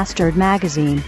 Bastard Magazine.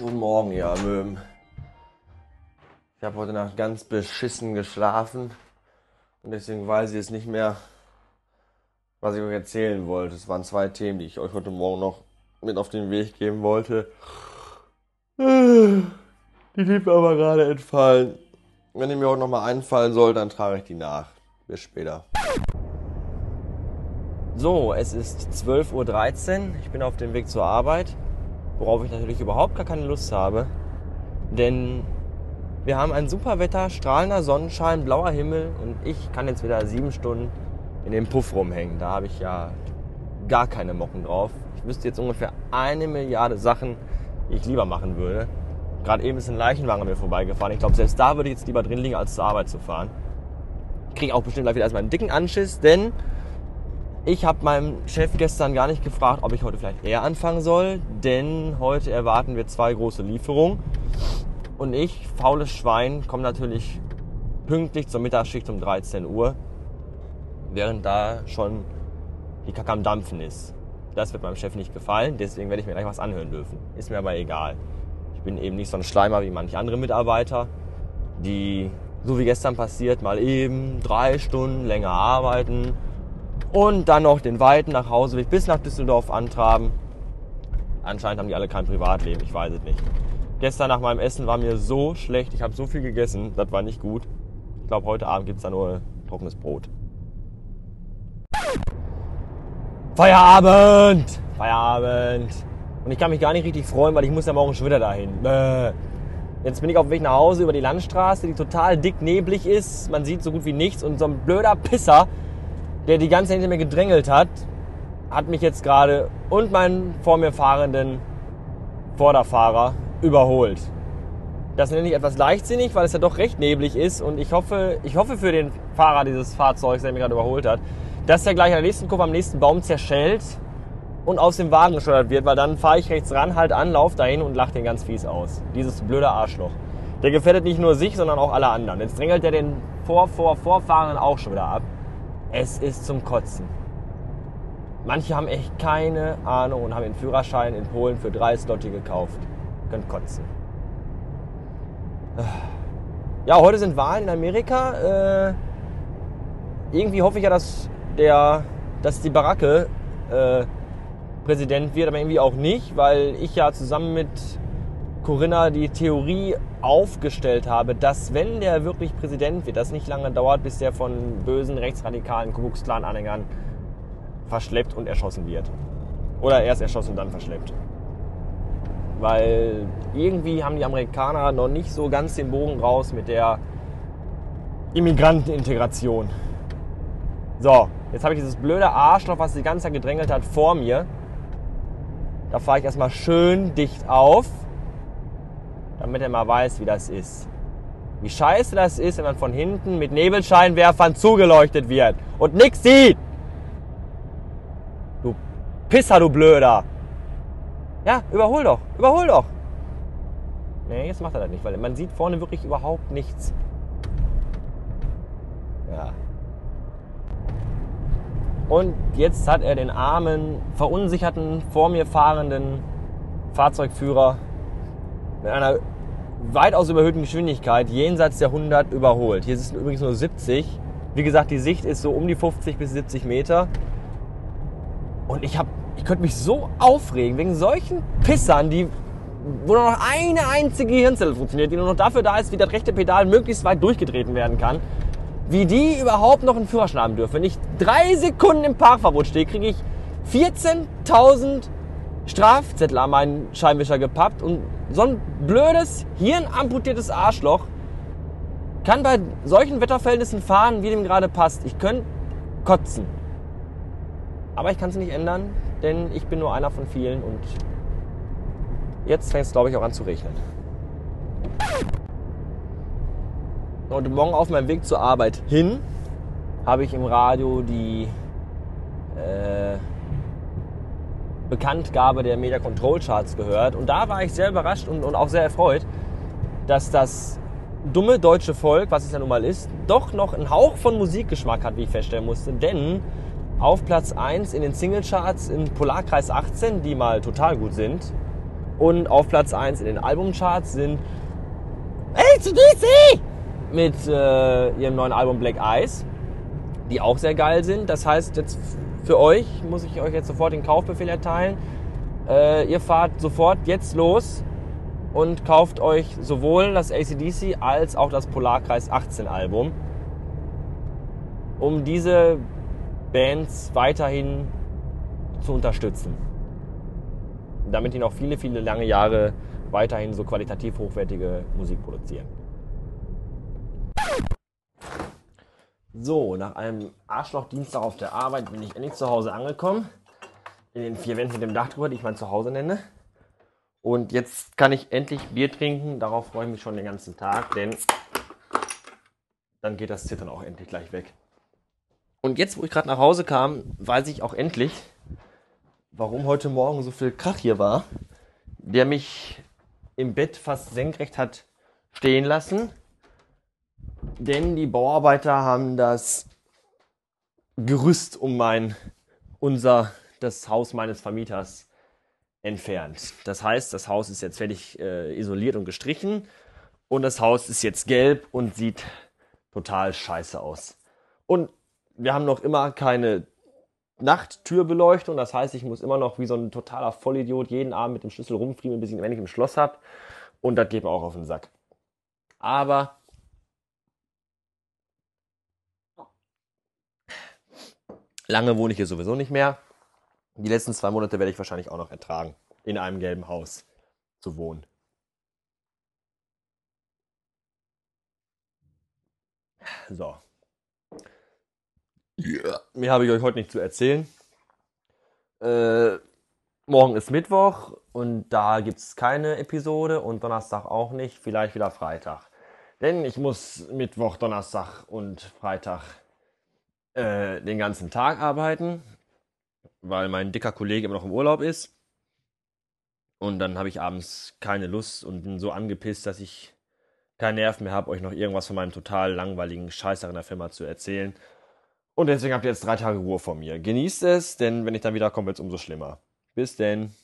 Guten Morgen, ihr Möwen. Ich habe heute Nacht ganz beschissen geschlafen und deswegen weiß ich jetzt nicht mehr, was ich euch erzählen wollte. Es waren zwei Themen, die ich euch heute Morgen noch mit auf den Weg geben wollte. Die sind aber gerade entfallen. Wenn die mir heute nochmal einfallen soll, dann trage ich die nach. Bis später. So, es ist 12.13 Uhr. Ich bin auf dem Weg zur Arbeit worauf ich natürlich überhaupt gar keine Lust habe. Denn wir haben ein super Wetter, strahlender Sonnenschein, blauer Himmel und ich kann jetzt wieder sieben Stunden in dem Puff rumhängen. Da habe ich ja gar keine Mocken drauf. Ich wüsste jetzt ungefähr eine Milliarde Sachen, die ich lieber machen würde. Gerade eben ist ein Leichenwagen an mir vorbeigefahren. Ich glaube, selbst da würde ich jetzt lieber drin liegen, als zur Arbeit zu fahren. Ich kriege auch bestimmt gleich wieder erstmal einen dicken Anschiss, denn ich habe meinem Chef gestern gar nicht gefragt, ob ich heute vielleicht eher anfangen soll, denn heute erwarten wir zwei große Lieferungen. Und ich, faules Schwein, komme natürlich pünktlich zur Mittagsschicht um 13 Uhr, während da schon die Kacke am Dampfen ist. Das wird meinem Chef nicht gefallen, deswegen werde ich mir gleich was anhören dürfen. Ist mir aber egal. Ich bin eben nicht so ein Schleimer wie manche andere Mitarbeiter, die, so wie gestern passiert, mal eben drei Stunden länger arbeiten, und dann noch den weiten nach Hause bis nach Düsseldorf antraben. Anscheinend haben die alle kein Privatleben, ich weiß es nicht. Gestern nach meinem Essen war mir so schlecht, ich habe so viel gegessen, das war nicht gut. Ich glaube, heute Abend gibt es da nur trockenes Brot. Feierabend! Feierabend! Und ich kann mich gar nicht richtig freuen, weil ich muss ja morgen schon wieder dahin. Jetzt bin ich auf dem Weg nach Hause über die Landstraße, die total dick neblig ist. Man sieht so gut wie nichts und so ein blöder Pisser der die ganze Zeit hinter mir gedrängelt hat, hat mich jetzt gerade und meinen vor mir fahrenden Vorderfahrer überholt. Das nenne ich etwas leichtsinnig, weil es ja doch recht neblig ist und ich hoffe, ich hoffe für den Fahrer dieses Fahrzeugs, der mich gerade überholt hat, dass er gleich an der nächsten Kurve am nächsten Baum zerschellt und aus dem Wagen geschleudert wird, weil dann fahre ich rechts ran, halt an, lauf dahin und lach den ganz fies aus. Dieses blöde Arschloch. Der gefährdet nicht nur sich, sondern auch alle anderen. Jetzt drängelt er den vor, vor, Vorfahrenden auch schon wieder ab. Es ist zum Kotzen. Manche haben echt keine Ahnung und haben den Führerschein in Polen für drei Slotti gekauft. Könnt kotzen. Ja, heute sind Wahlen in Amerika. Äh, irgendwie hoffe ich ja, dass der, dass die Baracke äh, Präsident wird, aber irgendwie auch nicht, weil ich ja zusammen mit Corinna die Theorie aufgestellt habe, dass wenn der wirklich Präsident wird, das nicht lange dauert, bis der von bösen rechtsradikalen Ku anhängern verschleppt und erschossen wird. Oder erst erschossen und dann verschleppt. Weil irgendwie haben die Amerikaner noch nicht so ganz den Bogen raus mit der Immigrantenintegration. So, jetzt habe ich dieses blöde Arschloch, was die ganze Zeit gedrängelt hat, vor mir. Da fahre ich erstmal schön dicht auf damit er mal weiß, wie das ist. Wie scheiße das ist, wenn man von hinten mit Nebelscheinwerfern zugeleuchtet wird und nichts sieht. Du Pisser, du Blöder. Ja, überhol doch, überhol doch. Nee, jetzt macht er das nicht, weil man sieht vorne wirklich überhaupt nichts. Ja. Und jetzt hat er den armen, verunsicherten, vor mir fahrenden Fahrzeugführer mit einer weitaus überhöhten Geschwindigkeit jenseits der 100 überholt. Hier ist es übrigens nur 70. Wie gesagt, die Sicht ist so um die 50 bis 70 Meter. Und ich habe ich könnte mich so aufregen wegen solchen Pissern, die wo nur noch eine einzige Gehirnzelle funktioniert, die nur noch dafür da ist, wie das rechte Pedal möglichst weit durchgetreten werden kann, wie die überhaupt noch einen Führerschein haben dürfen. Wenn ich drei Sekunden im Parkverbot stehe, kriege ich 14.000 Strafzettel an meinen Scheinwischer gepappt und so ein blödes, hirnamputiertes Arschloch kann bei solchen Wetterverhältnissen fahren, wie dem gerade passt. Ich könnte kotzen. Aber ich kann es nicht ändern, denn ich bin nur einer von vielen und jetzt fängt es, glaube ich, auch an zu regnen. Und morgen auf meinem Weg zur Arbeit hin habe ich im Radio die äh, Bekanntgabe der Media Control Charts gehört. Und da war ich sehr überrascht und, und auch sehr erfreut, dass das dumme deutsche Volk, was es ja nun mal ist, doch noch einen Hauch von Musikgeschmack hat, wie ich feststellen musste. Denn auf Platz 1 in den Singlecharts in Polarkreis 18, die mal total gut sind, und auf Platz 1 in den Albumcharts sind ACDC mit äh, ihrem neuen Album Black Eyes, die auch sehr geil sind. Das heißt, jetzt für euch muss ich euch jetzt sofort den Kaufbefehl erteilen. Äh, ihr fahrt sofort jetzt los und kauft euch sowohl das ACDC als auch das Polarkreis 18 Album, um diese Bands weiterhin zu unterstützen. Damit die noch viele, viele lange Jahre weiterhin so qualitativ hochwertige Musik produzieren. So, nach einem Arschlochdienstag auf der Arbeit bin ich endlich zu Hause angekommen. In den vier Wänden mit dem Dach drüber, die ich mein Zuhause nenne. Und jetzt kann ich endlich Bier trinken. Darauf freue ich mich schon den ganzen Tag, denn dann geht das Zittern auch endlich gleich weg. Und jetzt, wo ich gerade nach Hause kam, weiß ich auch endlich, warum heute Morgen so viel Krach hier war, der mich im Bett fast senkrecht hat stehen lassen. Denn die Bauarbeiter haben das Gerüst um mein, unser, das Haus meines Vermieters entfernt. Das heißt, das Haus ist jetzt fertig äh, isoliert und gestrichen und das Haus ist jetzt gelb und sieht total scheiße aus. Und wir haben noch immer keine Nachttürbeleuchtung, das heißt, ich muss immer noch wie so ein totaler Vollidiot jeden Abend mit dem Schlüssel rumfriemeln, bis ich ihn endlich im Schloss habe. Und das geht mir auch auf den Sack. Aber lange wohne ich hier sowieso nicht mehr. Die letzten zwei Monate werde ich wahrscheinlich auch noch ertragen, in einem gelben Haus zu wohnen. So. Yeah. Mehr habe ich euch heute nicht zu erzählen. Äh, morgen ist Mittwoch und da gibt es keine Episode und Donnerstag auch nicht, vielleicht wieder Freitag. Denn ich muss Mittwoch, Donnerstag und Freitag äh, den ganzen Tag arbeiten weil mein dicker Kollege immer noch im Urlaub ist. Und dann habe ich abends keine Lust und bin so angepisst, dass ich keinen Nerv mehr habe, euch noch irgendwas von meinem total langweiligen Scheißer in der Firma zu erzählen. Und deswegen habt ihr jetzt drei Tage Ruhe von mir. Genießt es, denn wenn ich dann wiederkomme, wird es umso schlimmer. Bis denn.